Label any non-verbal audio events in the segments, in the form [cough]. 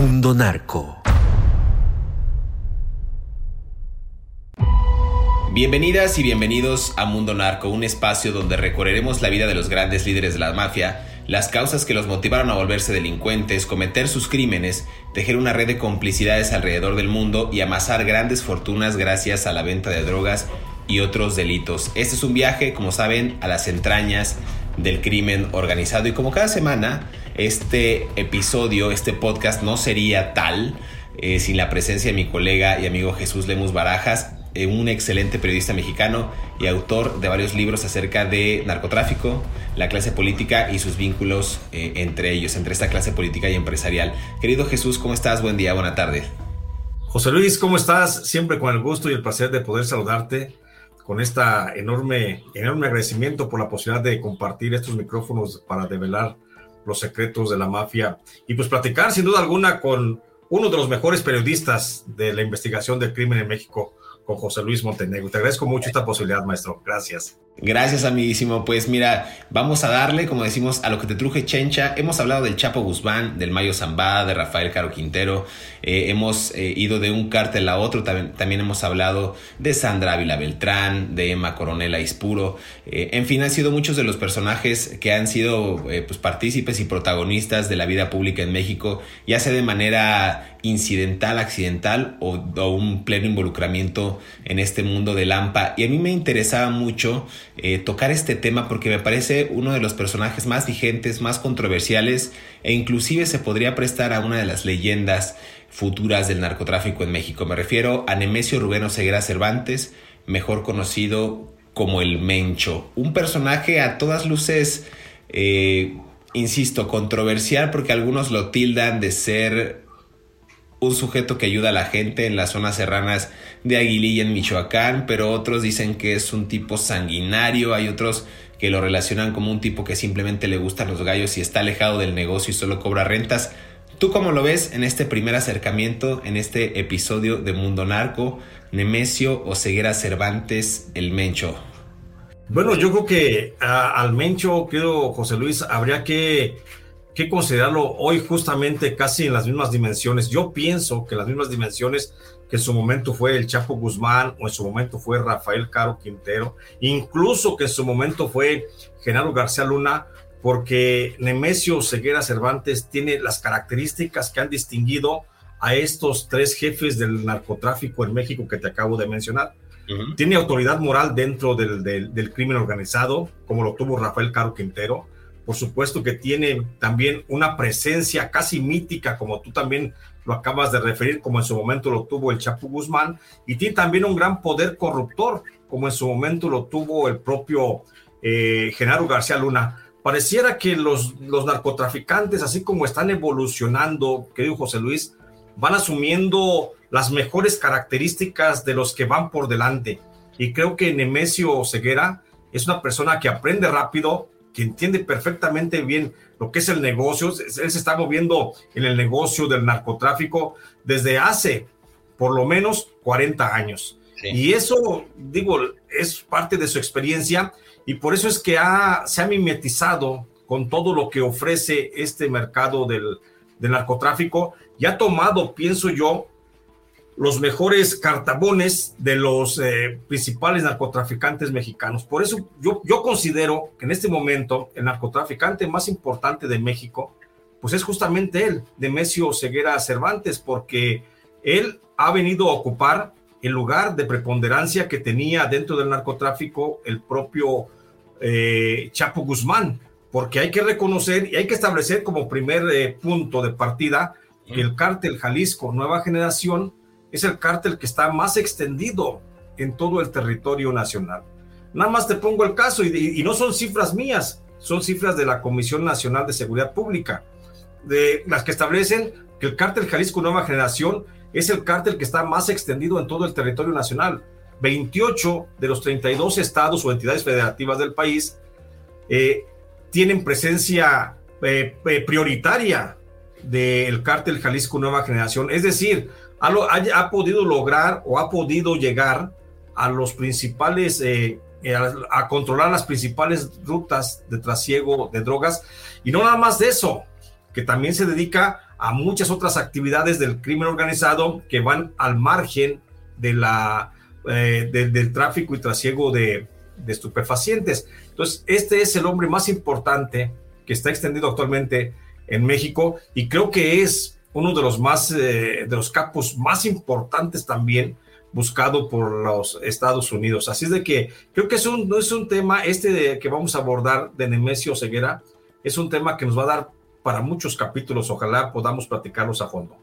Mundo Narco. Bienvenidas y bienvenidos a Mundo Narco, un espacio donde recorreremos la vida de los grandes líderes de la mafia, las causas que los motivaron a volverse delincuentes, cometer sus crímenes, tejer una red de complicidades alrededor del mundo y amasar grandes fortunas gracias a la venta de drogas y otros delitos. Este es un viaje, como saben, a las entrañas del crimen organizado y como cada semana, este episodio, este podcast no sería tal eh, sin la presencia de mi colega y amigo Jesús Lemus Barajas eh, un excelente periodista mexicano y autor de varios libros acerca de narcotráfico, la clase política y sus vínculos eh, entre ellos, entre esta clase política y empresarial. Querido Jesús, ¿cómo estás? Buen día, buena tarde. José Luis, ¿cómo estás? Siempre con el gusto y el placer de poder saludarte con esta enorme, enorme agradecimiento por la posibilidad de compartir estos micrófonos para develar los secretos de la mafia y pues platicar sin duda alguna con uno de los mejores periodistas de la investigación del crimen en México, con José Luis Montenegro. Te agradezco mucho esta posibilidad, maestro. Gracias. Gracias, amiguísimo. Pues mira, vamos a darle, como decimos, a lo que te truje Chencha. Hemos hablado del Chapo Guzmán, del Mayo Zambada, de Rafael Caro Quintero. Eh, hemos eh, ido de un cártel a otro. También, hemos hablado de Sandra Ávila Beltrán, de Emma Coronela Ispuro. Eh, en fin, han sido muchos de los personajes que han sido pues, partícipes y protagonistas de la vida pública en México, ya sea de manera incidental, accidental o, o un pleno involucramiento en este mundo de Lampa. Y a mí me interesaba mucho eh, tocar este tema porque me parece uno de los personajes más vigentes, más controversiales e inclusive se podría prestar a una de las leyendas futuras del narcotráfico en México. Me refiero a Nemesio Rubén Oseguera Cervantes, mejor conocido como el Mencho. Un personaje a todas luces, eh, insisto, controversial porque algunos lo tildan de ser un sujeto que ayuda a la gente en las zonas serranas de Aguililla en Michoacán, pero otros dicen que es un tipo sanguinario, hay otros que lo relacionan como un tipo que simplemente le gustan los gallos y está alejado del negocio y solo cobra rentas. ¿Tú cómo lo ves en este primer acercamiento, en este episodio de Mundo Narco, Nemesio o Ceguera Cervantes, el Mencho? Bueno, yo creo que al Mencho, creo, José Luis, habría que que considerarlo hoy justamente casi en las mismas dimensiones. Yo pienso que las mismas dimensiones que en su momento fue el Chapo Guzmán o en su momento fue Rafael Caro Quintero, incluso que en su momento fue Genaro García Luna, porque Nemesio Ceguera Cervantes tiene las características que han distinguido a estos tres jefes del narcotráfico en México que te acabo de mencionar. Tiene autoridad moral dentro del, del crimen organizado, como lo tuvo Rafael Caro Quintero por supuesto que tiene también una presencia casi mítica, como tú también lo acabas de referir, como en su momento lo tuvo el Chapo Guzmán, y tiene también un gran poder corruptor, como en su momento lo tuvo el propio eh, Genaro García Luna. Pareciera que los, narcotraficantes, así como están evolucionando, querido José Luis, van asumiendo las mejores características de los que van por delante. Y creo que Nemesio Ceguera es una persona que aprende rápido, que entiende perfectamente bien lo que es el negocio. Él se está moviendo en el negocio del narcotráfico desde hace por lo menos 40 años. Y eso, digo, es parte de su experiencia y por eso es que ha, se ha mimetizado con todo lo que ofrece este mercado del, del narcotráfico y ha tomado, pienso yo, los mejores cartabones de los eh, principales narcotraficantes mexicanos. Por eso yo, yo considero que en este momento el narcotraficante más importante de México, pues es justamente él, Demesio Ceguera Cervantes, porque él ha venido a ocupar el lugar de preponderancia que tenía dentro del narcotráfico el propio eh, Chapo Guzmán, porque hay que reconocer y hay que establecer como primer eh, punto de partida que el cártel Jalisco Nueva Generación es el cártel que está más extendido en todo el territorio nacional. Nada más te pongo el caso, y, no son cifras mías, son cifras de la Comisión Nacional de Seguridad Pública, de las que establecen que el cártel Jalisco Nueva Generación es el cártel que está más extendido en todo el territorio nacional. 28 de los 32 estados o entidades federativas del país eh, tienen presencia eh, eh, prioritaria del cártel Jalisco Nueva Generación. Es decir, ha, podido lograr o ha podido llegar a los principales, eh, eh, a, controlar las principales rutas de trasiego de drogas. Y no nada más de eso, que también se dedica a muchas otras actividades del crimen organizado que van al margen de la, eh, del tráfico y trasiego de, de estupefacientes. Entonces, este es el hombre más importante que está extendido actualmente en México y creo que es uno de los más, eh, de los capos más importantes también buscado por los Estados Unidos. Así es de que creo que es un, no es un tema, este que vamos a abordar de Nemesio Ceguera, es un tema que nos va a dar para muchos capítulos. Ojalá podamos platicarlos a fondo.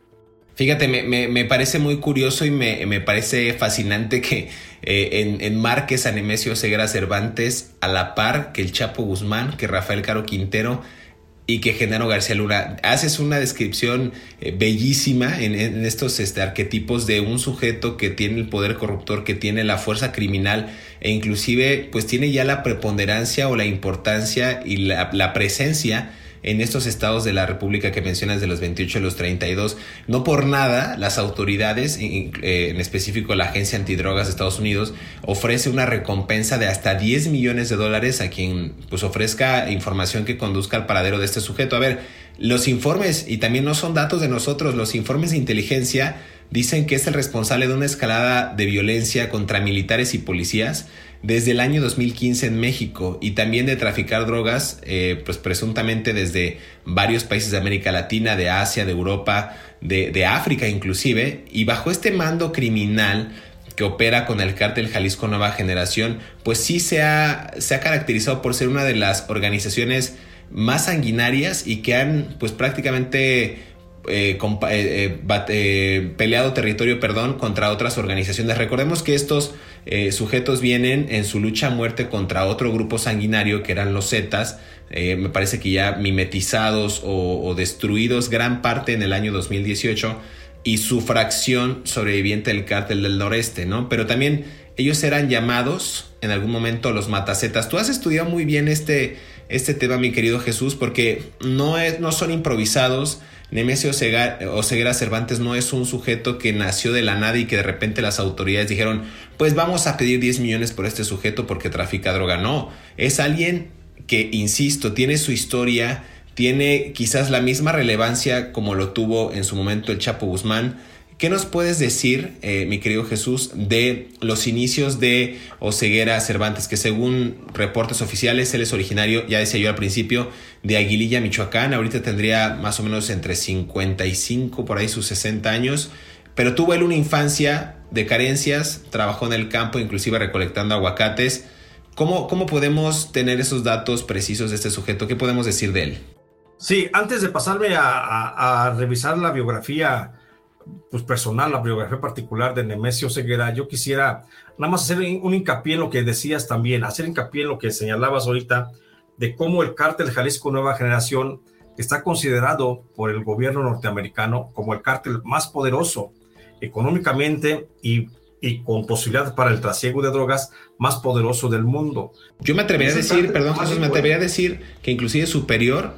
Fíjate, me, me, parece muy curioso y me, me parece fascinante que eh, en, marques a Nemesio Ceguera Cervantes a la par que el Chapo Guzmán, que Rafael Caro Quintero, y que Genaro García Luna. Haces una descripción eh, bellísima en, estos este, arquetipos de un sujeto que tiene el poder corruptor, que tiene la fuerza criminal e inclusive pues tiene ya la preponderancia o la importancia y la, la presencia en estos estados de la República que mencionas de los 28 a los 32. No por nada las autoridades, eh, en específico la Agencia Antidrogas de Estados Unidos, ofrece una recompensa de hasta 10 millones de dólares a quien pues ofrezca información que conduzca al paradero de este sujeto. A ver, los informes, y también no son datos de nosotros, los informes de inteligencia dicen que es el responsable de una escalada de violencia contra militares y policías desde el año 2015 en México y también de traficar drogas, eh, pues presuntamente desde varios países de América Latina, de Asia, de Europa, de, de África inclusive, y bajo este mando criminal que opera con el cártel Jalisco Nueva Generación, pues sí se ha, se ha caracterizado por ser una de las organizaciones más sanguinarias y que han pues prácticamente eh, eh, eh, peleado territorio perdón, contra otras organizaciones. Recordemos que estos sujetos vienen en su lucha a muerte contra otro grupo sanguinario que eran los Zetas, me parece que ya mimetizados o, destruidos gran parte en el año 2018 y su fracción sobreviviente del cártel del noreste, ¿no? Pero también ellos eran llamados en algún momento los matacetas. Tú has estudiado muy bien este, este tema, mi querido Jesús, porque no, es, no son improvisados, Nemesio Oseguera Cervantes no es un sujeto que nació de la nada y que de repente las autoridades dijeron, pues vamos a pedir 10 millones por este sujeto porque trafica droga. No, es alguien que, insisto, tiene su historia, tiene quizás la misma relevancia como lo tuvo en su momento el Chapo Guzmán, ¿Qué nos puedes decir, eh, mi querido Jesús, de los inicios de Oseguera Cervantes, que según reportes oficiales, él es originario, ya decía yo al principio, de Aguililla, Michoacán, ahorita tendría más o menos entre 55, por ahí sus 60 años, pero tuvo él una infancia de carencias, trabajó en el campo, inclusive recolectando aguacates. ¿Cómo, cómo podemos tener esos datos precisos de este sujeto? ¿Qué podemos decir de él? Sí, antes de pasarme a, a revisar la biografía pues, personal, la biografía particular de Nemesio Ceguera, yo quisiera nada más hacer un hincapié en lo que decías también, hacer hincapié en lo que señalabas ahorita, de cómo el cártel Jalisco Nueva Generación está considerado por el gobierno norteamericano como el cártel más poderoso económicamente y, y con posibilidades para el trasiego de drogas más poderoso del mundo. Yo me atrevería a decir, perdón Jesús, me atrevería a decir que inclusive superior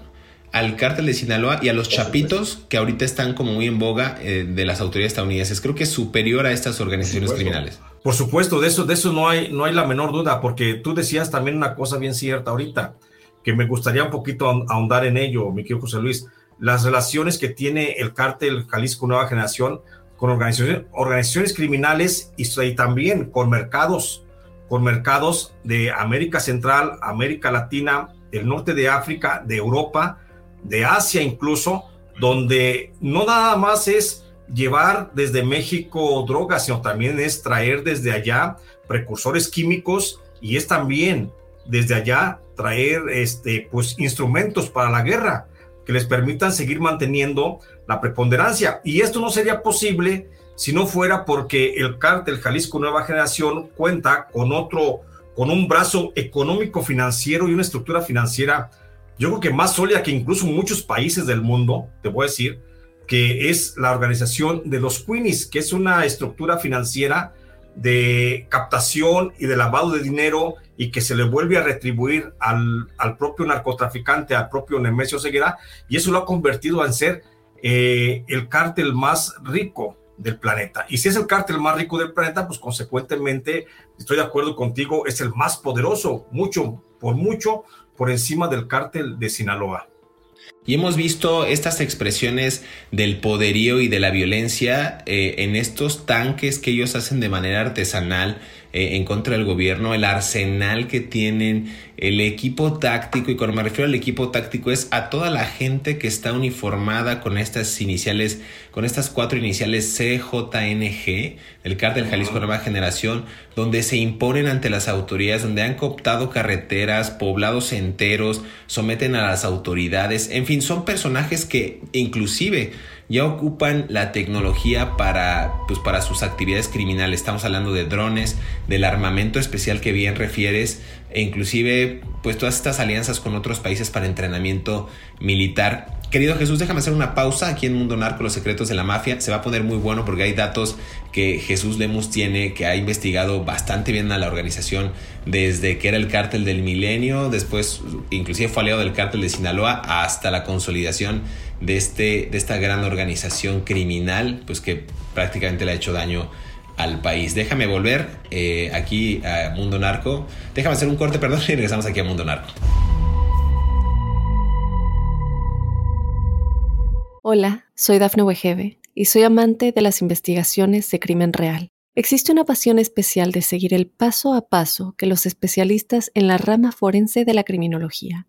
al cártel de Sinaloa y a los chapitos que ahorita están como muy en boga eh, de las autoridades estadounidenses. Creo que es superior a estas organizaciones criminales. Por supuesto, de eso, de eso no hay, no hay la menor duda, porque tú decías también una cosa bien cierta ahorita, que me gustaría un poquito ahondar en ello, mi querido José Luis, las relaciones que tiene el cártel Jalisco Nueva Generación con organizaciones, organizaciones criminales y, y también con mercados, con mercados de América Central, América Latina, del norte de África, de Europa, de Asia incluso, donde no nada más es llevar desde México drogas, sino también es traer desde allá precursores químicos y es también desde allá traer este, pues, instrumentos para la guerra que les permitan seguir manteniendo la preponderancia. Y esto no sería posible si no fuera porque el cártel Jalisco Nueva Generación cuenta con otro, con un brazo económico financiero y una estructura financiera, yo creo que más sólida que incluso muchos países del mundo, te voy a decir, que es la organización de los Queenies, que es una estructura financiera de captación y de lavado de dinero y que se le vuelve a retribuir al, al propio narcotraficante, al propio Nemesio Seguera, y eso lo ha convertido en ser eh, el cártel más rico del planeta. Y si es el cártel más rico del planeta, pues consecuentemente, estoy de acuerdo contigo, es el más poderoso, mucho, por mucho, por encima del cártel de Sinaloa. Y hemos visto estas expresiones del poderío y de la violencia eh, en estos tanques que ellos hacen de manera artesanal eh, en contra del gobierno, el arsenal que tienen, el equipo táctico, y cuando me refiero al equipo táctico es a toda la gente que está uniformada con estas iniciales, con estas cuatro iniciales CJNG, el cártel Jalisco Nueva Generación, donde se imponen ante las autoridades, donde han cooptado carreteras, poblados enteros, someten a las autoridades, en fin, son personajes que inclusive ya ocupan la tecnología para, pues, para sus actividades criminales. Estamos hablando de drones, del armamento especial que bien refieres, e inclusive pues todas estas alianzas con otros países para entrenamiento militar. Querido Jesús, déjame hacer una pausa aquí en Mundo Narco, los secretos de la mafia. Se va a poner muy bueno porque hay datos que Jesús Lemus tiene, que ha investigado bastante bien a la organización desde que era el cártel del milenio, después inclusive fue aliado del cártel de Sinaloa hasta la consolidación de, este, de esta gran organización criminal, pues que prácticamente le ha hecho daño al país. Déjame volver eh, aquí a Mundo Narco. Déjame hacer un corte, perdón, [laughs] y regresamos aquí a Mundo Narco. Hola, soy Dafne Wegebe y soy amante de las investigaciones de crimen real. Existe una pasión especial de seguir el paso a paso que los especialistas en la rama forense de la criminología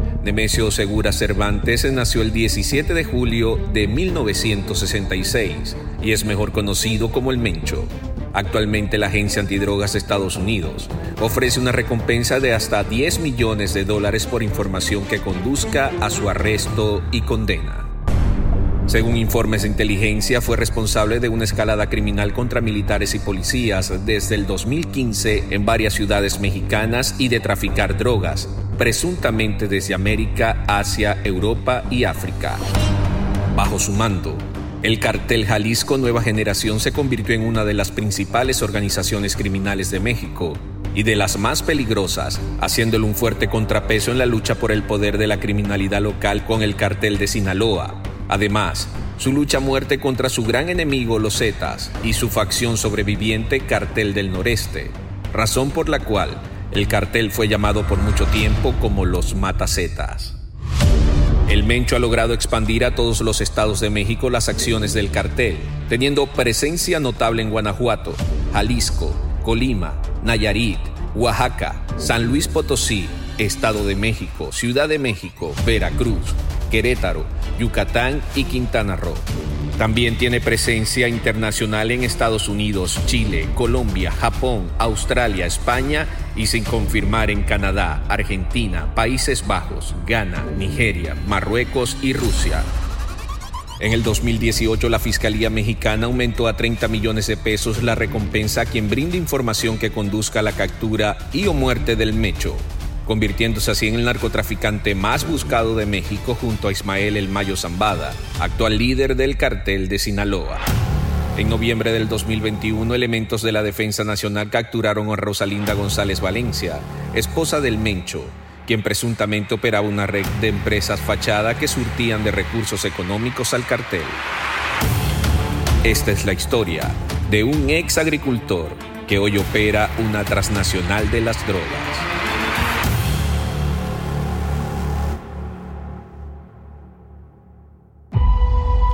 Nemesio Segura Cervantes nació el 17 de julio de 1966 y es mejor conocido como el Mencho. Actualmente la Agencia Antidrogas de Estados Unidos ofrece una recompensa de hasta 10 millones de dólares por información que conduzca a su arresto y condena. Según informes de inteligencia, fue responsable de una escalada criminal contra militares y policías desde el 2015 en varias ciudades mexicanas y de traficar drogas, presuntamente desde América, Asia, Europa y África. Bajo su mando, el cartel Jalisco Nueva Generación se convirtió en una de las principales organizaciones criminales de México y de las más peligrosas, haciéndole un fuerte contrapeso en la lucha por el poder de la criminalidad local con el cartel de Sinaloa, Además, su lucha a muerte contra su gran enemigo los Zetas y su facción sobreviviente Cartel del Noreste, razón por la cual el cartel fue llamado por mucho tiempo como los Matacetas. El Mencho ha logrado expandir a todos los estados de México las acciones del cartel, teniendo presencia notable en Guanajuato, Jalisco, Colima, Nayarit, Oaxaca, San Luis Potosí, Estado de México, Ciudad de México, Veracruz, Querétaro, Yucatán y Quintana Roo. También tiene presencia internacional en Estados Unidos, Chile, Colombia, Japón, Australia, España y sin confirmar en Canadá, Argentina, Países Bajos, Ghana, Nigeria, Marruecos y Rusia. En el 2018 la Fiscalía Mexicana aumentó a 30 millones de pesos la recompensa a quien brinde información que conduzca a la captura y o muerte del Mecho convirtiéndose así en el narcotraficante más buscado de México junto a Ismael El Mayo Zambada, actual líder del cartel de Sinaloa. En noviembre del 2021, elementos de la Defensa Nacional capturaron a Rosalinda González Valencia, esposa del Mencho, quien presuntamente operaba una red de empresas fachada que surtían de recursos económicos al cartel. Esta es la historia de un ex agricultor que hoy opera una transnacional de las drogas.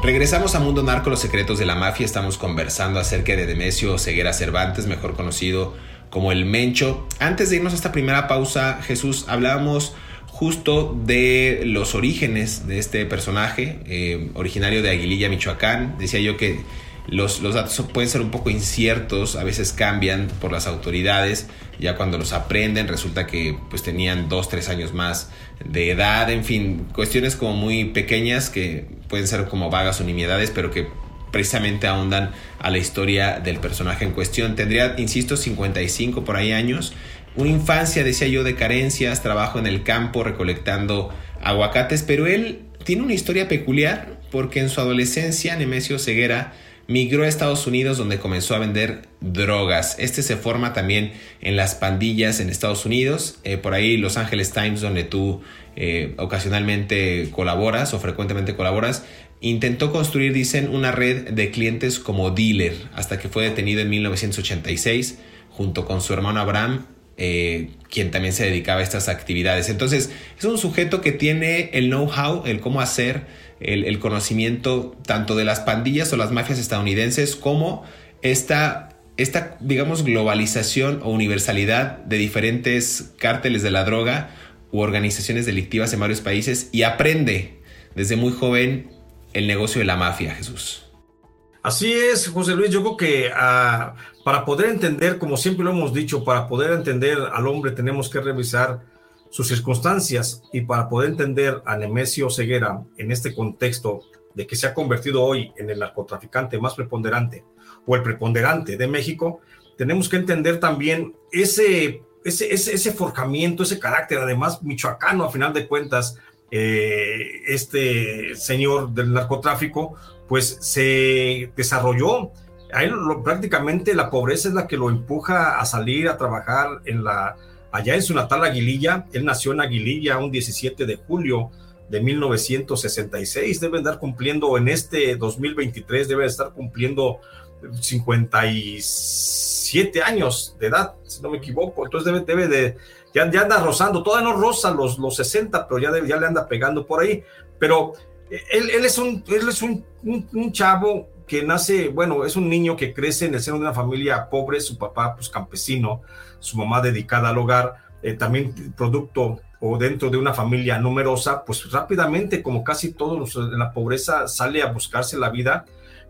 Regresamos a Mundo Narco, los secretos de la mafia. Estamos conversando acerca de Demesio Ceguera Cervantes, mejor conocido como el Mencho. Antes de irnos a esta primera pausa, Jesús, hablábamos justo de los orígenes de este personaje, eh, originario de Aguililla, Michoacán. Decía yo que los, los, datos pueden ser un poco inciertos, a veces cambian por las autoridades, ya cuando los aprenden resulta que pues tenían dos, tres años más de edad, en fin, cuestiones como muy pequeñas que pueden ser como vagas o nimiedades, pero que precisamente ahondan a la historia del personaje en cuestión. Tendría, insisto, 55 por ahí años, una infancia, decía yo, de carencias, trabajo en el campo recolectando aguacates, pero él tiene una historia peculiar porque en su adolescencia Nemesio Ceguera migró a Estados Unidos donde comenzó a vender drogas. Este se forma también en las pandillas en Estados Unidos, eh, por ahí Los Angeles Times donde tú eh, ocasionalmente colaboras o frecuentemente colaboras. Intentó construir, dicen, una red de clientes como dealer hasta que fue detenido en 1986 junto con su hermano Abraham, eh, quien también se dedicaba a estas actividades. Entonces, es un sujeto que tiene el know-how, el cómo hacer, el, conocimiento tanto de las pandillas o las mafias estadounidenses como esta, esta, digamos, globalización o universalidad de diferentes cárteles de la droga u organizaciones delictivas en varios países y aprende desde muy joven el negocio de la mafia, Jesús. Así es, José Luis. Yo creo que ah, para poder entender, como siempre lo hemos dicho, para poder entender al hombre tenemos que revisar sus circunstancias y para poder entender a Nemesio Ceguera en este contexto de que se ha convertido hoy en el narcotraficante más preponderante o el preponderante de México, tenemos que entender también ese, ese, ese, forjamiento, ese carácter, además michoacano a final de cuentas, eh, este señor del narcotráfico, pues se desarrolló. Ahí prácticamente la pobreza es la que lo empuja a salir a trabajar en la allá en su natal Aguililla. Él nació en Aguililla un 17 de julio de 1966. Debe estar cumpliendo en este 2023, debe estar cumpliendo 57 años de edad, si no me equivoco. Entonces debe, debe de, ya, anda rozando, todavía no roza los, los 60, pero ya, ya le anda pegando por ahí. Pero él, él es, un, él es un, un, chavo que nace, bueno, es un niño que crece en el seno de una familia pobre, su papá pues campesino, su mamá dedicada al hogar, eh, también producto o dentro de una familia numerosa, pues rápidamente, como casi todos en la pobreza, sale a buscarse la vida,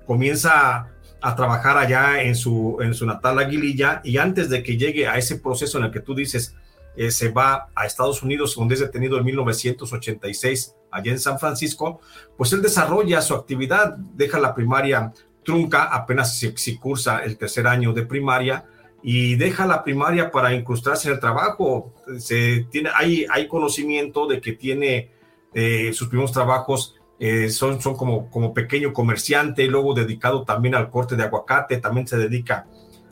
comienza a, trabajar allá en su, en su natal Aguililla y antes de que llegue a ese proceso en el que tú dices, eh, se va a Estados Unidos, donde es detenido en 1986, allá en San Francisco, pues él desarrolla su actividad, deja la primaria trunca, apenas si cursa el tercer año de primaria, y deja la primaria para incrustarse en el trabajo. Se tiene, hay, hay conocimiento de que tiene eh, sus primeros trabajos, eh, son, son como, como pequeño comerciante, luego dedicado también al corte de aguacate, también se dedica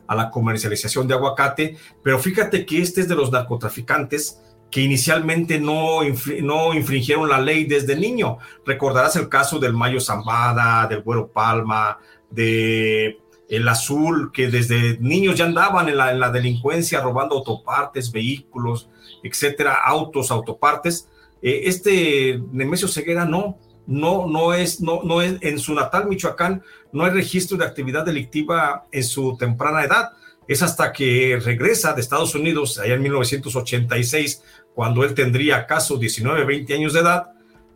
a la comercialización de aguacate, pero fíjate que este es de los narcotraficantes que inicialmente no, no infringieron la ley desde niño. Recordarás el caso del Mayo Zambada, del Güero Palma, de el azul, que desde niños ya andaban en la, delincuencia robando autopartes, vehículos, etcétera, autos, autopartes. Eh, este Nemesio Ceguera no, no, no es, no, no es, en su natal Michoacán no hay registro de actividad delictiva en su temprana edad. Es hasta que regresa de Estados Unidos, allá en 1986, cuando él tendría acaso 19, 20 años de edad,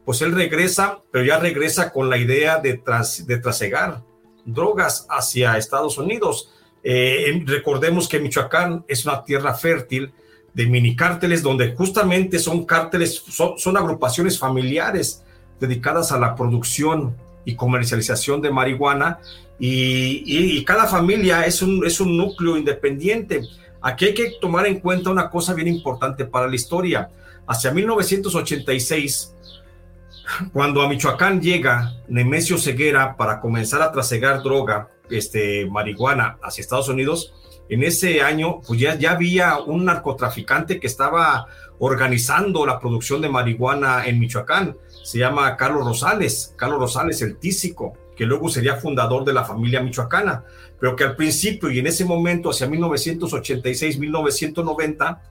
pues él regresa, pero ya regresa con la idea de, tras, de trasegar drogas hacia Estados Unidos. Eh, recordemos que Michoacán es una tierra fértil de mini cárteles donde justamente son cárteles, son, agrupaciones familiares dedicadas a la producción y comercialización de marihuana y, cada familia es un, es un núcleo independiente. Aquí hay que tomar en cuenta una cosa bien importante para la historia. Hacia 1986, cuando a Michoacán llega Nemesio Ceguera para comenzar a trasegar droga este, marihuana hacia Estados Unidos, en ese año, pues ya, ya había un narcotraficante que estaba organizando la producción de marihuana en Michoacán. Se llama Carlos Rosales, Carlos Rosales, el tísico, que luego sería fundador de la familia michoacana, pero que al principio y en ese momento, hacia 1986-1990,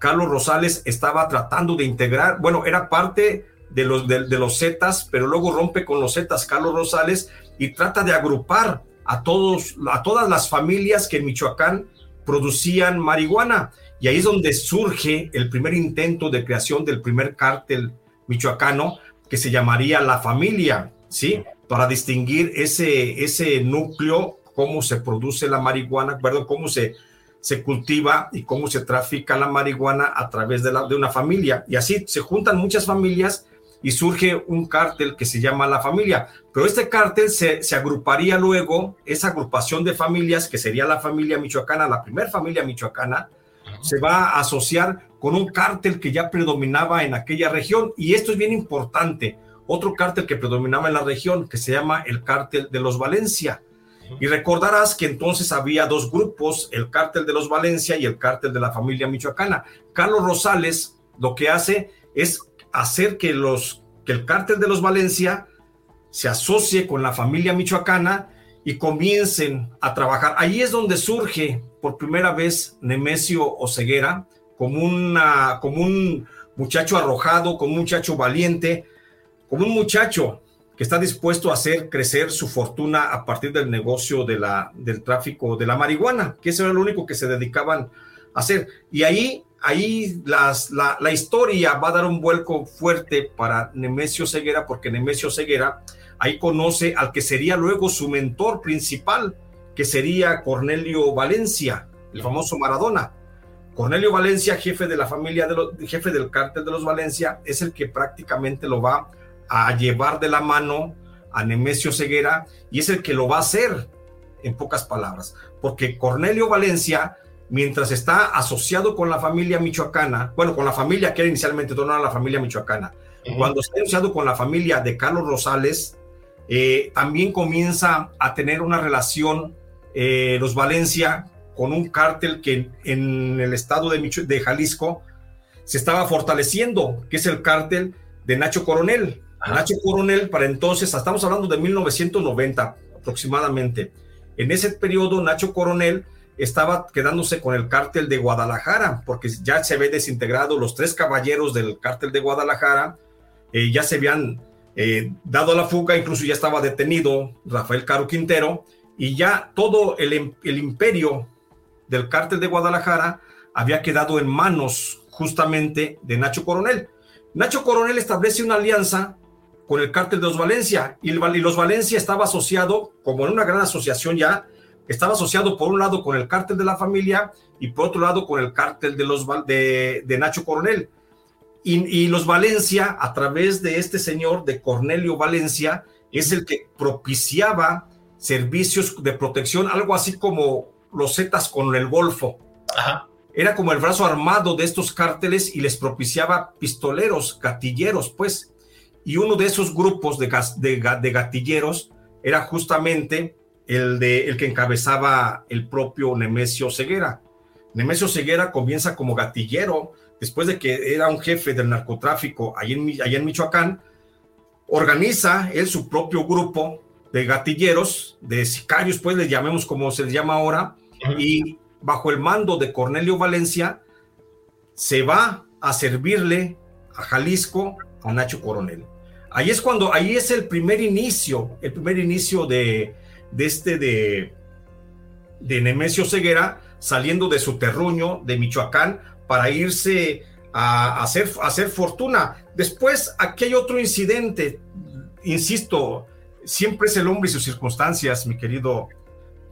Carlos Rosales estaba tratando de integrar, bueno, era parte de los, de, los Zetas, pero luego rompe con los Zetas Carlos Rosales y trata de agrupar a, todos, a todas las familias que en Michoacán producían marihuana. Y ahí es donde surge el primer intento de creación del primer cártel michoacano que se llamaría La Familia, ¿sí? Para distinguir ese, ese núcleo, cómo se produce la marihuana, perdón, cómo se, se cultiva y cómo se trafica la marihuana a través de, la, de una familia. Y así se juntan muchas familias y surge un cártel que se llama La Familia. Pero este cártel se, se, agruparía luego, esa agrupación de familias, que sería la familia michoacana, la primera familia michoacana, se va a asociar con un cártel que ya predominaba en aquella región. Y esto es bien importante. Otro cártel que predominaba en la región, que se llama el cártel de los Valencia. Y recordarás que entonces había dos grupos, el cártel de los Valencia y el cártel de la familia michoacana. Carlos Rosales lo que hace es hacer que, los, que el cártel de los Valencia se asocie con la familia michoacana y comiencen a trabajar. Ahí es donde surge por primera vez Nemesio Oceguera como, una, como un muchacho arrojado, como un muchacho valiente, como un muchacho que está dispuesto a hacer crecer su fortuna a partir del negocio de la, del tráfico de la marihuana, que eso era lo único que se dedicaban a hacer. Y ahí ahí la, la, historia va a dar un vuelco fuerte para Nemesio Ceguera, porque Nemesio Ceguera ahí conoce al que sería luego su mentor principal, que sería Cornelio Valencia, el famoso Maradona. Cornelio Valencia, jefe de la familia, de jefe del cártel de los Valencia, es el que prácticamente lo va a llevar de la mano a Nemesio Ceguera y es el que lo va a hacer, en pocas palabras, porque Cornelio Valencia mientras está asociado con la familia michoacana, bueno, con la familia que era inicialmente, no era la familia michoacana, cuando está asociado con la familia de Carlos Rosales, eh, también comienza a tener una relación eh, los Valencia con un cártel que en el estado de, de Jalisco se estaba fortaleciendo, que es el cártel de Nacho Coronel. Nacho Coronel, para entonces, estamos hablando de 1990 aproximadamente. En ese periodo, Nacho Coronel estaba quedándose con el cártel de Guadalajara, porque ya se había desintegrado los tres caballeros del cártel de Guadalajara, eh, ya se habían eh, dado la fuga, incluso ya estaba detenido Rafael Caro Quintero, y ya todo el, el imperio del cártel de Guadalajara había quedado en manos justamente de Nacho Coronel. Nacho Coronel establece una alianza con el cártel de los Valencia y, y los Valencia estaba asociado, como en una gran asociación ya, estaba asociado por un lado con el cártel de la familia y por otro lado con el cártel de, los, de, Nacho Coronel. Y, los Valencia, a través de este señor, de Cornelio Valencia, es el que propiciaba servicios de protección, algo así como los Zetas con el Golfo. Era como el brazo armado de estos cárteles y les propiciaba pistoleros, gatilleros, pues. Y uno de esos grupos de, de, de gatilleros era justamente el, de, el que encabezaba el propio Nemesio Ceguera. Nemesio Ceguera comienza como gatillero, después de que era un jefe del narcotráfico allá en, en Michoacán, organiza él su propio grupo de gatilleros, de sicarios, pues les llamemos como se les llama ahora, y bajo el mando de Cornelio Valencia, se va a servirle a Jalisco a Nacho Coronel. Ahí es cuando, ahí es el primer inicio, el primer inicio de, de este de, de Nemesio Ceguera saliendo de su terruño de Michoacán para irse a, hacer, a hacer fortuna. Después, aquí hay otro incidente, insisto, siempre es el hombre y sus circunstancias, mi querido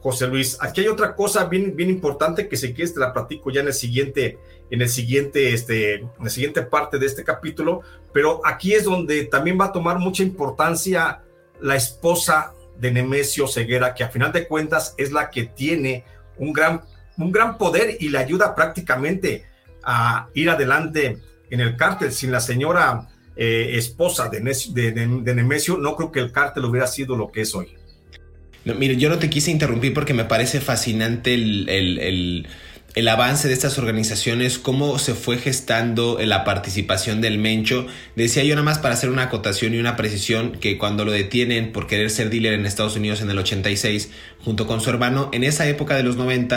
José Luis. Aquí hay otra cosa bien, bien importante que si quieres te la platico ya en el siguiente, en el siguiente, este, en la siguiente parte de este capítulo, pero aquí es donde también va a tomar mucha importancia la esposa de Nemesio Ceguera, que a final de cuentas es la que tiene un gran, un gran poder y le ayuda prácticamente a ir adelante en el cártel. Sin la señora eh, esposa de, de, Nemesio, no creo que el cártel hubiera sido lo que es hoy. Mire, yo no te quise interrumpir porque me parece fascinante el el avance de estas organizaciones, cómo se fue gestando la participación del Mencho. Decía yo nada más para hacer una acotación y una precisión que cuando lo detienen por querer ser dealer en Estados Unidos en el 86, junto con su hermano, en esa época de los 90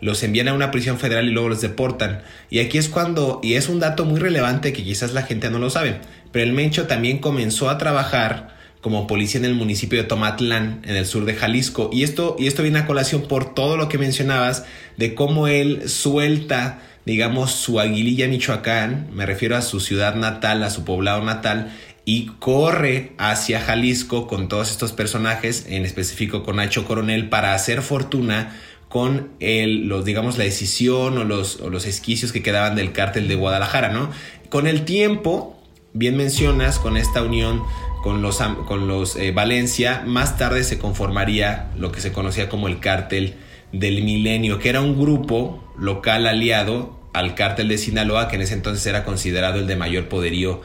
los envían a una prisión federal y luego los deportan. Y aquí es cuando, y es un dato muy relevante que quizás la gente no lo sabe, pero el Mencho también comenzó a trabajar como policía en el municipio de Tomatlán, en el sur de Jalisco. Y esto, y esto viene a colación por todo lo que mencionabas de cómo él suelta, digamos, su aguililla Michoacán, me refiero a su ciudad natal, a su poblado natal, y corre hacia Jalisco con todos estos personajes, en específico con Nacho Coronel, para hacer fortuna con el, los, digamos, la decisión o los, o los esquicios que quedaban del cártel de Guadalajara, ¿no? Con el tiempo, bien mencionas, con esta unión con los, con los eh, Valencia, más tarde se conformaría lo que se conocía como el cártel del milenio, que era un grupo local aliado al cártel de Sinaloa, que en ese entonces era considerado el de mayor poderío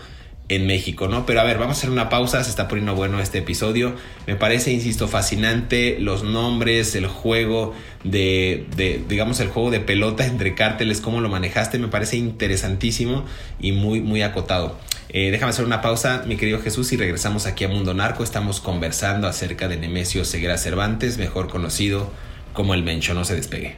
en México, ¿no? Pero a ver, vamos a hacer una pausa, se está poniendo bueno este episodio. Me parece, insisto, fascinante los nombres, el juego de, digamos, el juego de pelota entre cárteles, cómo lo manejaste, me parece interesantísimo y muy, muy acotado. Eh, déjame hacer una pausa, mi querido Jesús, y regresamos aquí a Mundo Narco. Estamos conversando acerca de Nemesio Ceguera Cervantes, mejor conocido como el Mencho. No se despegue.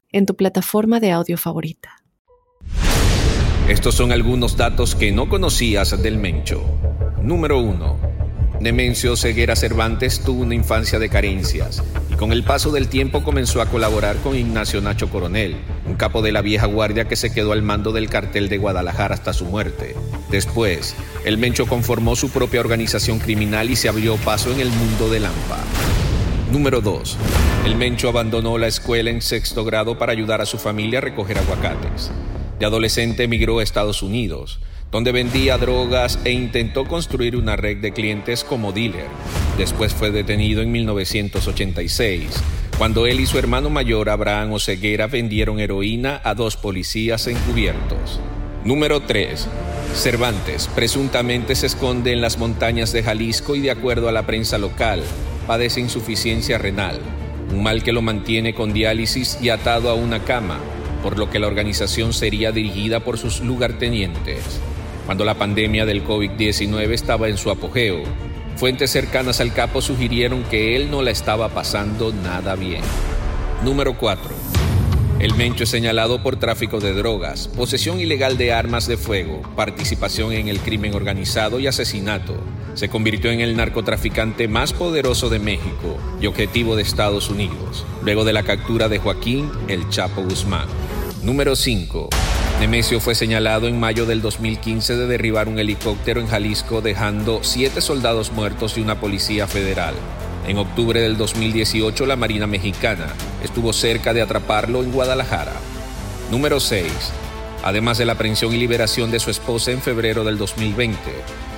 en tu plataforma de audio favorita. Estos son algunos datos que no conocías del Mencho. Número 1. Nemencio Ceguera Cervantes tuvo una infancia de carencias y con el paso del tiempo comenzó a colaborar con Ignacio Nacho Coronel, un capo de la vieja guardia que se quedó al mando del cartel de Guadalajara hasta su muerte. Después, el Mencho conformó su propia organización criminal y se abrió paso en el mundo del AMPA. Número 2. El Mencho abandonó la escuela en sexto grado para ayudar a su familia a recoger aguacates. De adolescente emigró a Estados Unidos donde vendía drogas e intentó construir una red de clientes como dealer. Después fue detenido en 1986, cuando él y su hermano mayor Abraham Oseguera vendieron heroína a dos policías encubiertos. Número 3. Cervantes presuntamente se esconde en las montañas de Jalisco y de acuerdo a la prensa local, padece insuficiencia renal, un mal que lo mantiene con diálisis y atado a una cama, por lo que la organización sería dirigida por sus lugartenientes cuando la pandemia del COVID-19 estaba en su apogeo. Fuentes cercanas al capo sugirieron que él no la estaba pasando nada bien. Número 4. El Mencho es señalado por tráfico de drogas, posesión ilegal de armas de fuego, participación en el crimen organizado y asesinato. Se convirtió en el narcotraficante más poderoso de México y objetivo de Estados Unidos, luego de la captura de Joaquín El Chapo Guzmán. Número 5. Nemesio fue señalado en mayo del 2015 de derribar un helicóptero en Jalisco dejando siete soldados muertos y una policía federal. En octubre del 2018 la Marina Mexicana estuvo cerca de atraparlo en Guadalajara. Número 6. Además de la aprehensión y liberación de su esposa en febrero del 2020,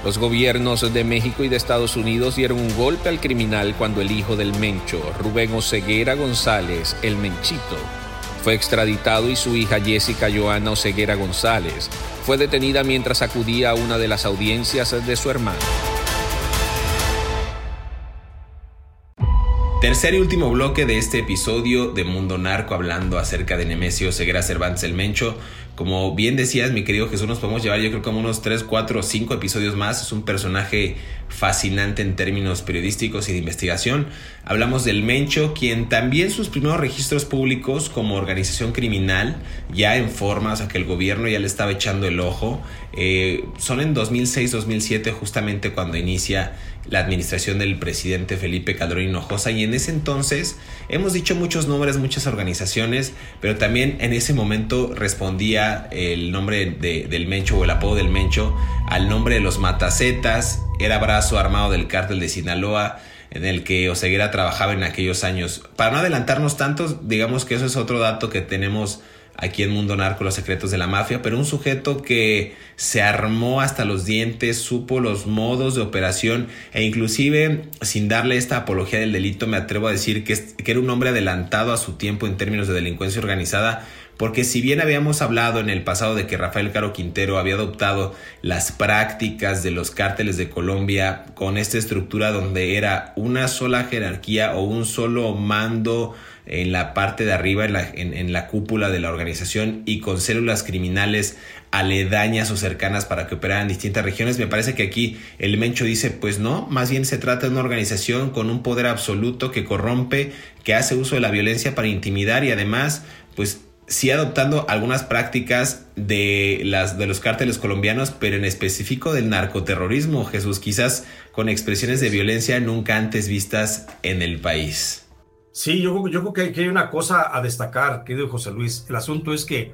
los gobiernos de México y de Estados Unidos dieron un golpe al criminal cuando el hijo del Mencho, Rubén Oseguera González, el Menchito, fue extraditado y su hija Jessica Joana Oseguera González fue detenida mientras acudía a una de las audiencias de su hermano. Tercer y último bloque de este episodio de Mundo Narco hablando acerca de Nemesio Ceguera Cervantes el Mencho. Como bien decías, mi querido Jesús, nos podemos llevar yo creo como unos 3, 4, 5 episodios más. Es un personaje fascinante en términos periodísticos y de investigación. Hablamos del Mencho, quien también sus primeros registros públicos como organización criminal, ya en forma, o sea que el gobierno ya le estaba echando el ojo, eh, son en 2006-2007 justamente cuando inicia la administración del presidente Felipe Calderón Hinojosa y en ese entonces hemos dicho muchos nombres, muchas organizaciones, pero también en ese momento respondía el nombre de, del Mencho o el apodo del Mencho al nombre de los Matacetas era brazo armado del cártel de Sinaloa en el que Oseguera trabajaba en aquellos años. Para no adelantarnos tanto, digamos que eso es otro dato que tenemos aquí en Mundo Narco, los secretos de la mafia, pero un sujeto que se armó hasta los dientes, supo los modos de operación e inclusive sin darle esta apología del delito me atrevo a decir que, que era un hombre adelantado a su tiempo en términos de delincuencia organizada, porque si bien habíamos hablado en el pasado de que Rafael Caro Quintero había adoptado las prácticas de los cárteles de Colombia con esta estructura donde era una sola jerarquía o un solo mando en la parte de arriba, en la, en, la cúpula de la organización y con células criminales aledañas o cercanas para que operaran en distintas regiones. Me parece que aquí el Mencho dice, pues no, más bien se trata de una organización con un poder absoluto que corrompe, que hace uso de la violencia para intimidar y además, pues sí adoptando algunas prácticas de, las, de los cárteles colombianos, pero en específico del narcoterrorismo, Jesús, quizás con expresiones de violencia nunca antes vistas en el país. Sí, yo, yo creo que hay una cosa a destacar, querido José Luis. El asunto es que,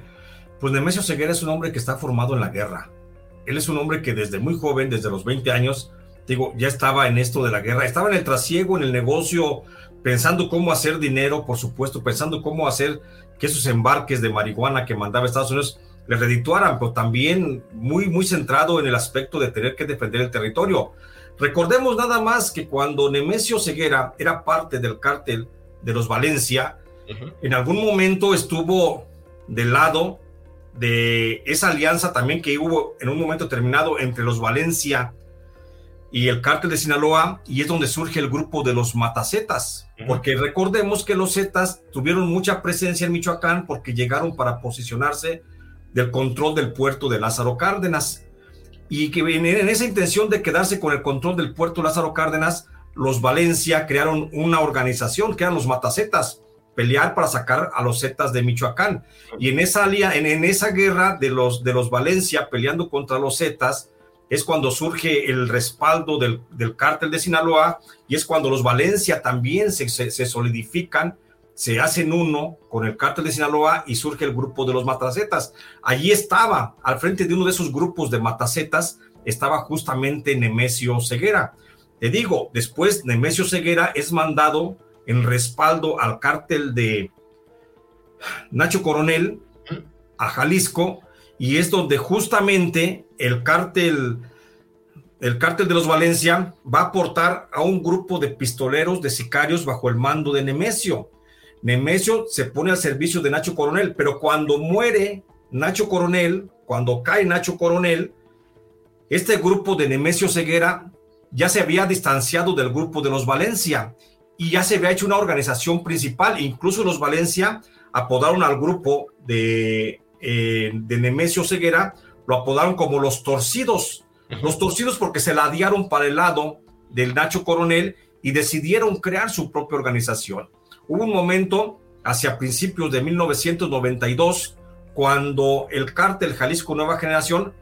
pues Nemesio Ceguera es un hombre que está formado en la guerra. Él es un hombre que desde muy joven, desde los 20 años, digo, ya estaba en esto de la guerra, estaba en el trasiego, en el negocio, pensando cómo hacer dinero, por supuesto, pensando cómo hacer que esos embarques de marihuana que mandaba Estados Unidos le redituaran, pero también muy, muy centrado en el aspecto de tener que defender el territorio. Recordemos nada más que cuando Nemesio Ceguera era parte del cártel de los Valencia, en algún momento estuvo del lado de esa alianza también que hubo en un momento determinado entre los Valencia y el cártel de Sinaloa, y es donde surge el grupo de los Matacetas, porque recordemos que los Zetas tuvieron mucha presencia en Michoacán porque llegaron para posicionarse del control del puerto de Lázaro Cárdenas, y que en, en esa intención de quedarse con el control del puerto de Lázaro Cárdenas, los Valencia crearon una organización que eran los Matacetas, pelear para sacar a los Zetas de Michoacán. Y en esa, en, en esa guerra de los, de los Valencia peleando contra los Zetas, es cuando surge el respaldo del, del cártel de Sinaloa y es cuando los Valencia también se, se, solidifican, se hacen uno con el cártel de Sinaloa y surge el grupo de los Matacetas. Allí estaba, al frente de uno de esos grupos de Matacetas, estaba justamente Nemesio Ceguera. Te digo, después Nemesio Ceguera es mandado en respaldo al cártel de Nacho Coronel a Jalisco y es donde justamente el cártel el cártel de los Valencia va a aportar a un grupo de pistoleros, de sicarios bajo el mando de Nemesio. Nemesio se pone al servicio de Nacho Coronel, pero cuando muere Nacho Coronel, cuando cae Nacho Coronel, este grupo de Nemesio Ceguera ya se había distanciado del grupo de los Valencia y ya se había hecho una organización principal. Incluso los Valencia apodaron al grupo de, eh, de Nemesio Ceguera, lo apodaron como los torcidos. Los torcidos porque se ladearon para el lado del Nacho Coronel y decidieron crear su propia organización. Hubo un momento hacia principios de 1992 cuando el cártel Jalisco Nueva Generación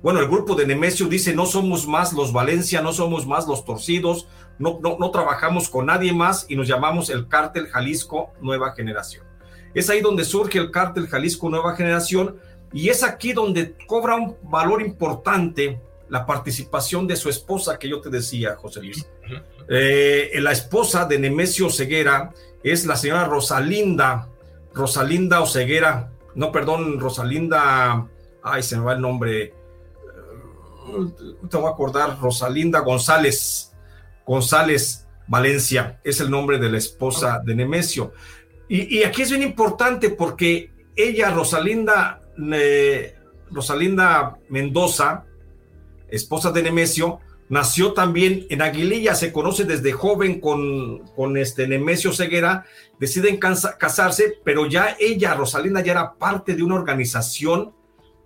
bueno, el grupo de Nemesio dice, no somos más los Valencia, no somos más los torcidos, no, no, no trabajamos con nadie más y nos llamamos el cártel Jalisco Nueva Generación. Es ahí donde surge el cártel Jalisco Nueva Generación y es aquí donde cobra un valor importante la participación de su esposa que yo te decía, José Luis. Eh, la esposa de Nemesio Ceguera es la señora Rosalinda, Rosalinda Oceguera, no, perdón, Rosalinda, ay, se me va el nombre, te voy a acordar, Rosalinda González, González Valencia, es el nombre de la esposa de Nemesio. Y, aquí es bien importante porque ella, Rosalinda, Rosalinda Mendoza, esposa de Nemesio, nació también en Aguililla, se conoce desde joven con, con este Nemesio Ceguera, deciden casarse, pero ya ella, Rosalinda, ya era parte de una organización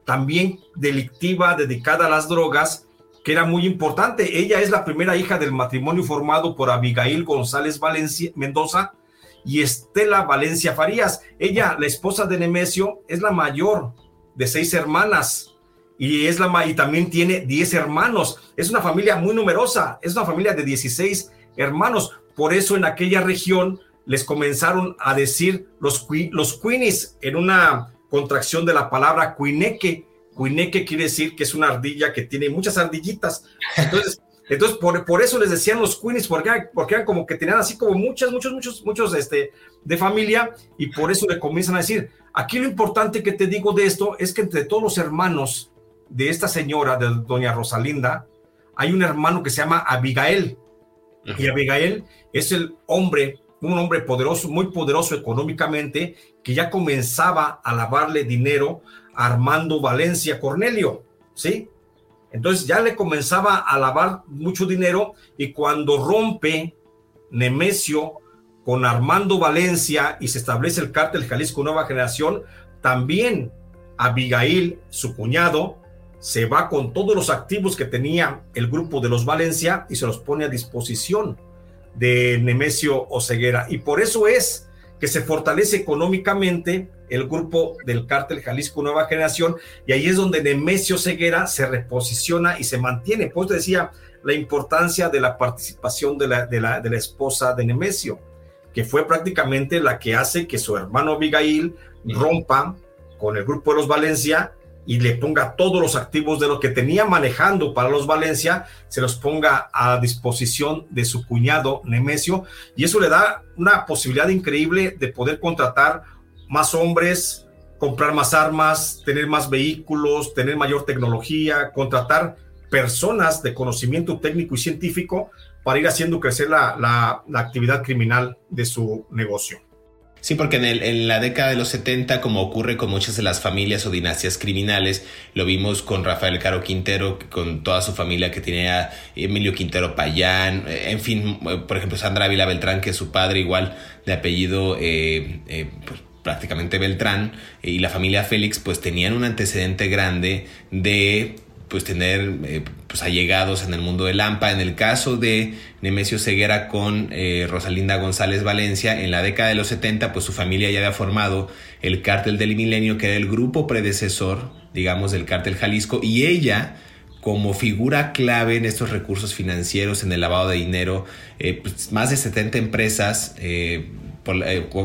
también delictiva dedicada a las drogas, que era muy importante. Ella es la primera hija del matrimonio formado por Abigail González Valencia, Mendoza y Estela Valencia Farías. Ella, la esposa de Nemesio, es la mayor de seis hermanas y, es la, y también tiene diez hermanos. Es una familia muy numerosa, es una familia de 16 hermanos. Por eso en aquella región les comenzaron a decir los, los en una contracción de la palabra cuineque. Cuineque quiere decir que es una ardilla que tiene muchas ardillitas. Entonces, Entonces, por, por eso les decían los Queenies, porque, porque eran como que tenían así como muchas, muchos, muchos, muchos este, de familia, y por eso le comienzan a decir, aquí lo importante que te digo de esto es que entre todos los hermanos de esta señora, de doña Rosalinda, hay un hermano que se llama Abigail, y Abigail es el hombre, un hombre poderoso, muy poderoso económicamente, que ya comenzaba a lavarle dinero a Armando Valencia Cornelio, ¿sí? Entonces ya le comenzaba a lavar mucho dinero y cuando rompe Nemesio con Armando Valencia y se establece el cártel Jalisco Nueva Generación, también Abigail, su cuñado, se va con todos los activos que tenía el grupo de los Valencia y se los pone a disposición de Nemesio Oceguera. Y por eso es que se fortalece económicamente el grupo del cártel Jalisco Nueva Generación y ahí es donde Nemesio Ceguera se reposiciona y se mantiene. Pues decía la importancia de la participación de la, de la, de la esposa de Nemesio, que fue prácticamente la que hace que su hermano Abigail rompa con el grupo de los Valencia y le ponga todos los activos de lo que tenía manejando para los Valencia, se los ponga a disposición de su cuñado Nemesio, y eso le da una posibilidad increíble de poder contratar más hombres, comprar más armas, tener más vehículos, tener mayor tecnología, contratar personas de conocimiento técnico y científico para ir haciendo crecer la, la actividad criminal de su negocio. Sí, porque en, el, en, la década de los 70, como ocurre con muchas de las familias o dinastías criminales, lo vimos con Rafael Caro Quintero, con toda su familia que tenía Emilio Quintero Payán, en fin, por ejemplo, Sandra Vila Beltrán, que su padre igual de apellido eh, eh, pues, prácticamente Beltrán, y la familia Félix, pues tenían un antecedente grande de pues tener eh, pues allegados en el mundo del Lampa. En el caso de Nemesio Ceguera con eh, Rosalinda González Valencia, en la década de los 70, pues su familia ya había formado el cártel del milenio, que era el grupo predecesor, digamos, del cártel Jalisco, y ella como figura clave en estos recursos financieros, en el lavado de dinero, eh, pues más de 70 empresas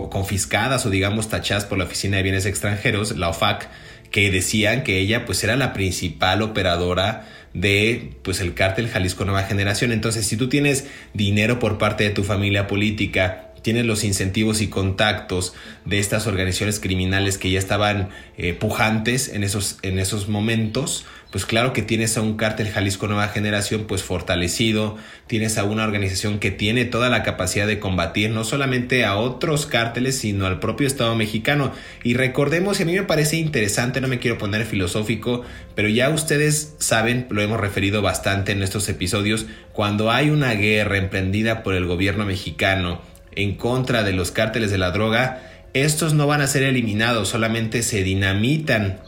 confiscadas o digamos tachadas por la Oficina de Bienes Extranjeros, la OFAC, que decían que ella pues era la principal operadora de pues el cártel Jalisco Nueva Generación. Entonces, si tú tienes dinero por parte de tu familia política, tienes los incentivos y contactos de estas organizaciones criminales que ya estaban eh, pujantes en esos, en esos momentos, pues claro que tienes a un cártel Jalisco Nueva Generación pues fortalecido, tienes a una organización que tiene toda la capacidad de combatir no solamente a otros cárteles, sino al propio Estado mexicano. Y recordemos, y a mí me parece interesante, no me quiero poner filosófico, pero ya ustedes saben, lo hemos referido bastante en estos episodios, cuando hay una guerra emprendida por el gobierno mexicano en contra de los cárteles de la droga, estos no van a ser eliminados, solamente se dinamitan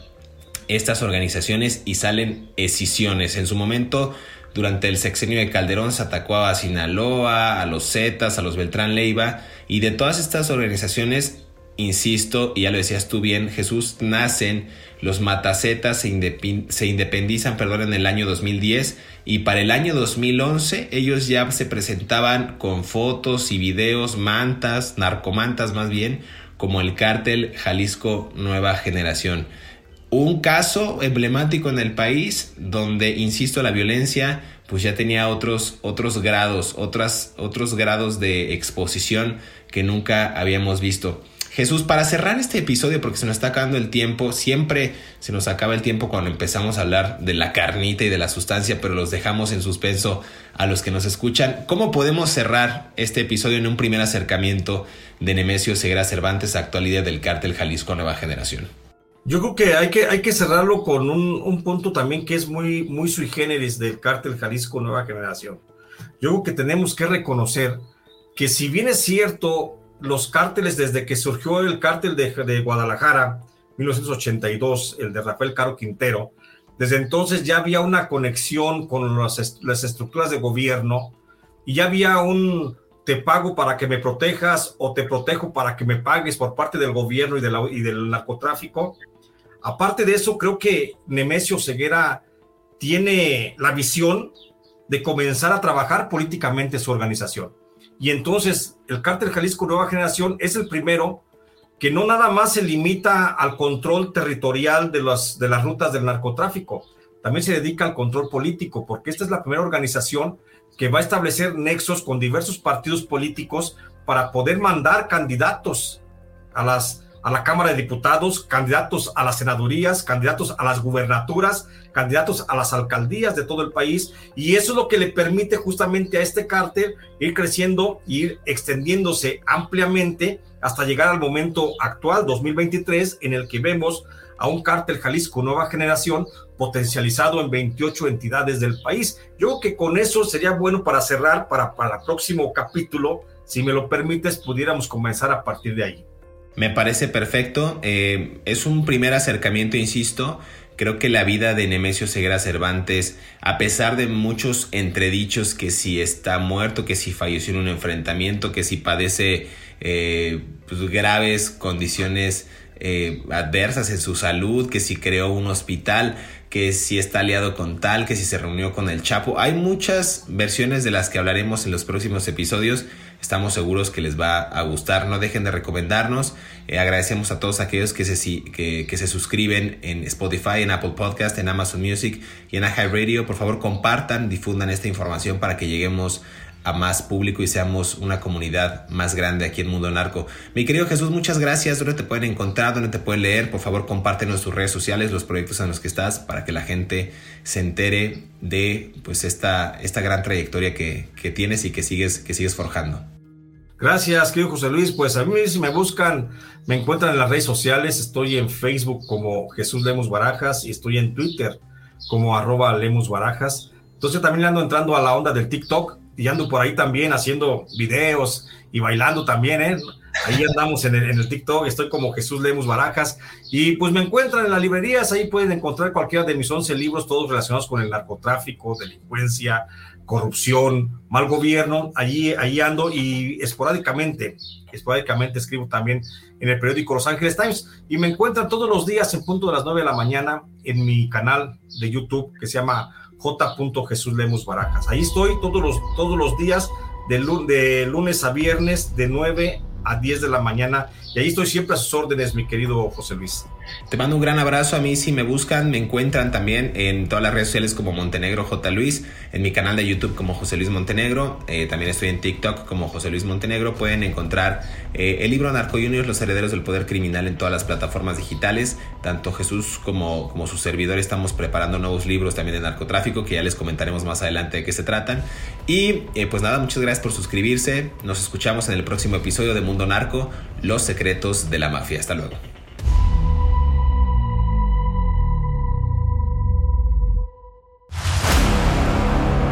estas organizaciones y salen escisiones. En su momento, durante el sexenio de Calderón, se atacó a Sinaloa, a los Zetas, a los Beltrán Leiva, y de todas estas organizaciones, insisto, y ya lo decías tú bien, Jesús, nacen los Matacetas, se, se independizan, perdón, en el año 2010, y para el año 2011 ellos ya se presentaban con fotos y videos, mantas, narcomantas más bien, como el cártel Jalisco Nueva Generación un caso emblemático en el país donde, insisto, la violencia pues ya tenía otros, otros grados, otras, otros grados de exposición que nunca habíamos visto. Jesús, para cerrar este episodio, porque se nos está acabando el tiempo, siempre se nos acaba el tiempo cuando empezamos a hablar de la carnita y de la sustancia, pero los dejamos en suspenso a los que nos escuchan. ¿Cómo podemos cerrar este episodio en un primer acercamiento de Nemesio Segura Cervantes, actual líder del cártel Jalisco Nueva Generación? Yo creo que hay que, hay que cerrarlo con un, punto también que es muy, muy sui generis del cártel Jalisco Nueva Generación. Yo creo que tenemos que reconocer que si bien es cierto, los cárteles desde que surgió el cártel de, de Guadalajara, 1982, el de Rafael Caro Quintero, desde entonces ya había una conexión con las, las estructuras de gobierno y ya había un, te pago para que me protejas o te protejo para que me pagues por parte del gobierno y, de y del narcotráfico. Aparte de eso, creo que Nemesio Ceguera tiene la visión de comenzar a trabajar políticamente su organización. Y entonces el cártel Jalisco Nueva Generación es el primero que no nada más se limita al control territorial de, las de las rutas del narcotráfico, también se dedica al control político, porque esta es la primera organización que va a establecer nexos con diversos partidos políticos para poder mandar candidatos a las a la Cámara de Diputados, candidatos a las senadurías, candidatos a las gubernaturas, candidatos a las alcaldías de todo el país. Y eso es lo que le permite justamente a este cártel ir creciendo, ir extendiéndose ampliamente hasta llegar al momento actual, 2023, en el que vemos a un cártel Jalisco Nueva Generación potencializado en 28 entidades del país. Yo creo que con eso sería bueno para cerrar, para, para el próximo capítulo, si me lo permites, pudiéramos comenzar a partir de ahí. Me parece perfecto. Eh, es un primer acercamiento, insisto. Creo que la vida de Nemesio Segura Cervantes, a pesar de muchos entredichos que si está muerto, que si falleció en un enfrentamiento, que si padece eh, pues, graves condiciones eh, adversas en su salud, que si creó un hospital, que si está aliado con tal, que si se reunió con el Chapo. Hay muchas versiones de las que hablaremos en los próximos episodios. Estamos seguros que les va a gustar. No dejen de recomendarnos. Eh, agradecemos a todos aquellos que se, que, que se suscriben en Spotify, en Apple Podcast, en Amazon Music y en Radio. Por favor, compartan, difundan esta información para que lleguemos a más público y seamos una comunidad más grande aquí en Mundo Narco. Mi querido Jesús, muchas gracias. ¿Dónde te pueden encontrar? ¿Dónde te pueden leer? Por favor, compártenos tus redes sociales, los proyectos en los que estás, para que la gente se entere de pues esta, esta gran trayectoria que, que tienes y que sigues, que sigues forjando. Gracias, querido José Luis. Pues a mí si me buscan, me encuentran en las redes sociales. Estoy en Facebook como Jesús Lemos Barajas y estoy en Twitter como arroba Barajas. Entonces también ando entrando a la onda del TikTok y ando por ahí también haciendo videos y bailando también, ¿eh? Ahí andamos en el, TikTok, estoy como Jesús Lemos Barajas. Y pues me encuentran en las librerías, ahí pueden encontrar cualquiera de mis 11 libros, todos relacionados con el narcotráfico, delincuencia, corrupción, mal gobierno, allí, allí ando y esporádicamente, esporádicamente escribo también en el periódico Los Ángeles Times. Y me encuentran todos los días en punto de las 9 de la mañana en mi canal de YouTube que se llama J. Jesús Lemos Barajas. Ahí estoy todos los, todos los días, de, de lunes a viernes, de 9 a 10 de la mañana. Y ahí estoy siempre a sus órdenes, mi querido José Luis. Te mando un gran abrazo. A mí si me buscan, me encuentran también en todas las redes sociales como Montenegro J. Luis, en mi canal de YouTube como José Luis Montenegro, eh, también estoy en TikTok como José Luis Montenegro. Pueden encontrar eh, el libro Narco Juniors, Los Herederos del Poder Criminal en todas las plataformas digitales. Tanto Jesús como, como su servidor estamos preparando nuevos libros también de narcotráfico que ya les comentaremos más adelante de qué se tratan. Y eh, pues nada, muchas gracias por suscribirse. Nos escuchamos en el próximo episodio de Mundo Narco, Los De la Mafia. Hasta luego.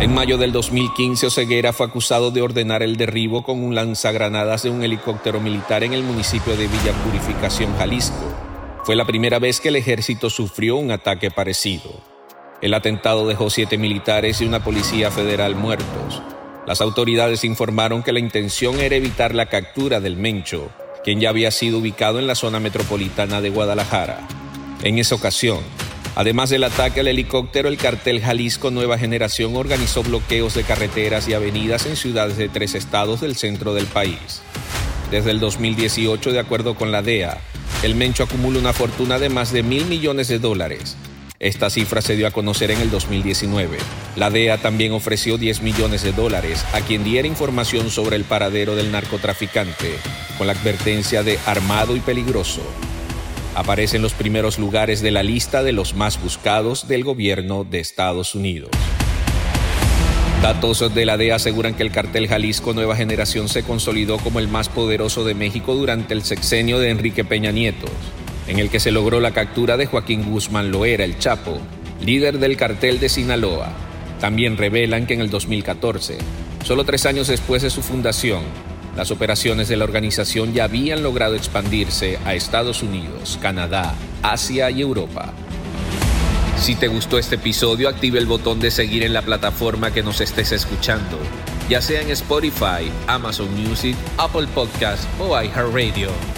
En mayo del 2015, Oseguera fue acusado de ordenar el derribo con un lanzagranadas de un helicóptero militar en el municipio de Villa Purificación, Jalisco. Fue la primera vez que el ejército sufrió un ataque parecido. El atentado dejó siete militares y una policía federal muertos. Las autoridades informaron que la intención era evitar la captura del Mencho, quien ya había sido ubicado en la zona metropolitana de Guadalajara. En esa ocasión, Además del ataque al helicóptero, el cartel Jalisco Nueva Generación organizó bloqueos de carreteras y avenidas en ciudades de tres estados del centro del país. Desde el 2018, de acuerdo con la DEA, el Mencho acumula una fortuna de más de mil millones de dólares. Esta cifra se dio a conocer en el 2019. La DEA también ofreció 10 millones de dólares a quien diera información sobre el paradero del narcotraficante, con la advertencia de armado y peligroso aparece en los primeros lugares de la lista de los más buscados del gobierno de Estados Unidos. Datos de la DEA aseguran que el cartel Jalisco Nueva Generación se consolidó como el más poderoso de México durante el sexenio de Enrique Peña Nieto, en el que se logró la captura de Joaquín Guzmán Loera, el Chapo, líder del cartel de Sinaloa. También revelan que en el 2014, solo tres años después de su fundación, las operaciones de la organización ya habían logrado expandirse a Estados Unidos, Canadá, Asia y Europa. Si te gustó este episodio, active el botón de seguir en la plataforma que nos estés escuchando, ya sea en Spotify, Amazon Music, Apple Podcast o iHeartRadio.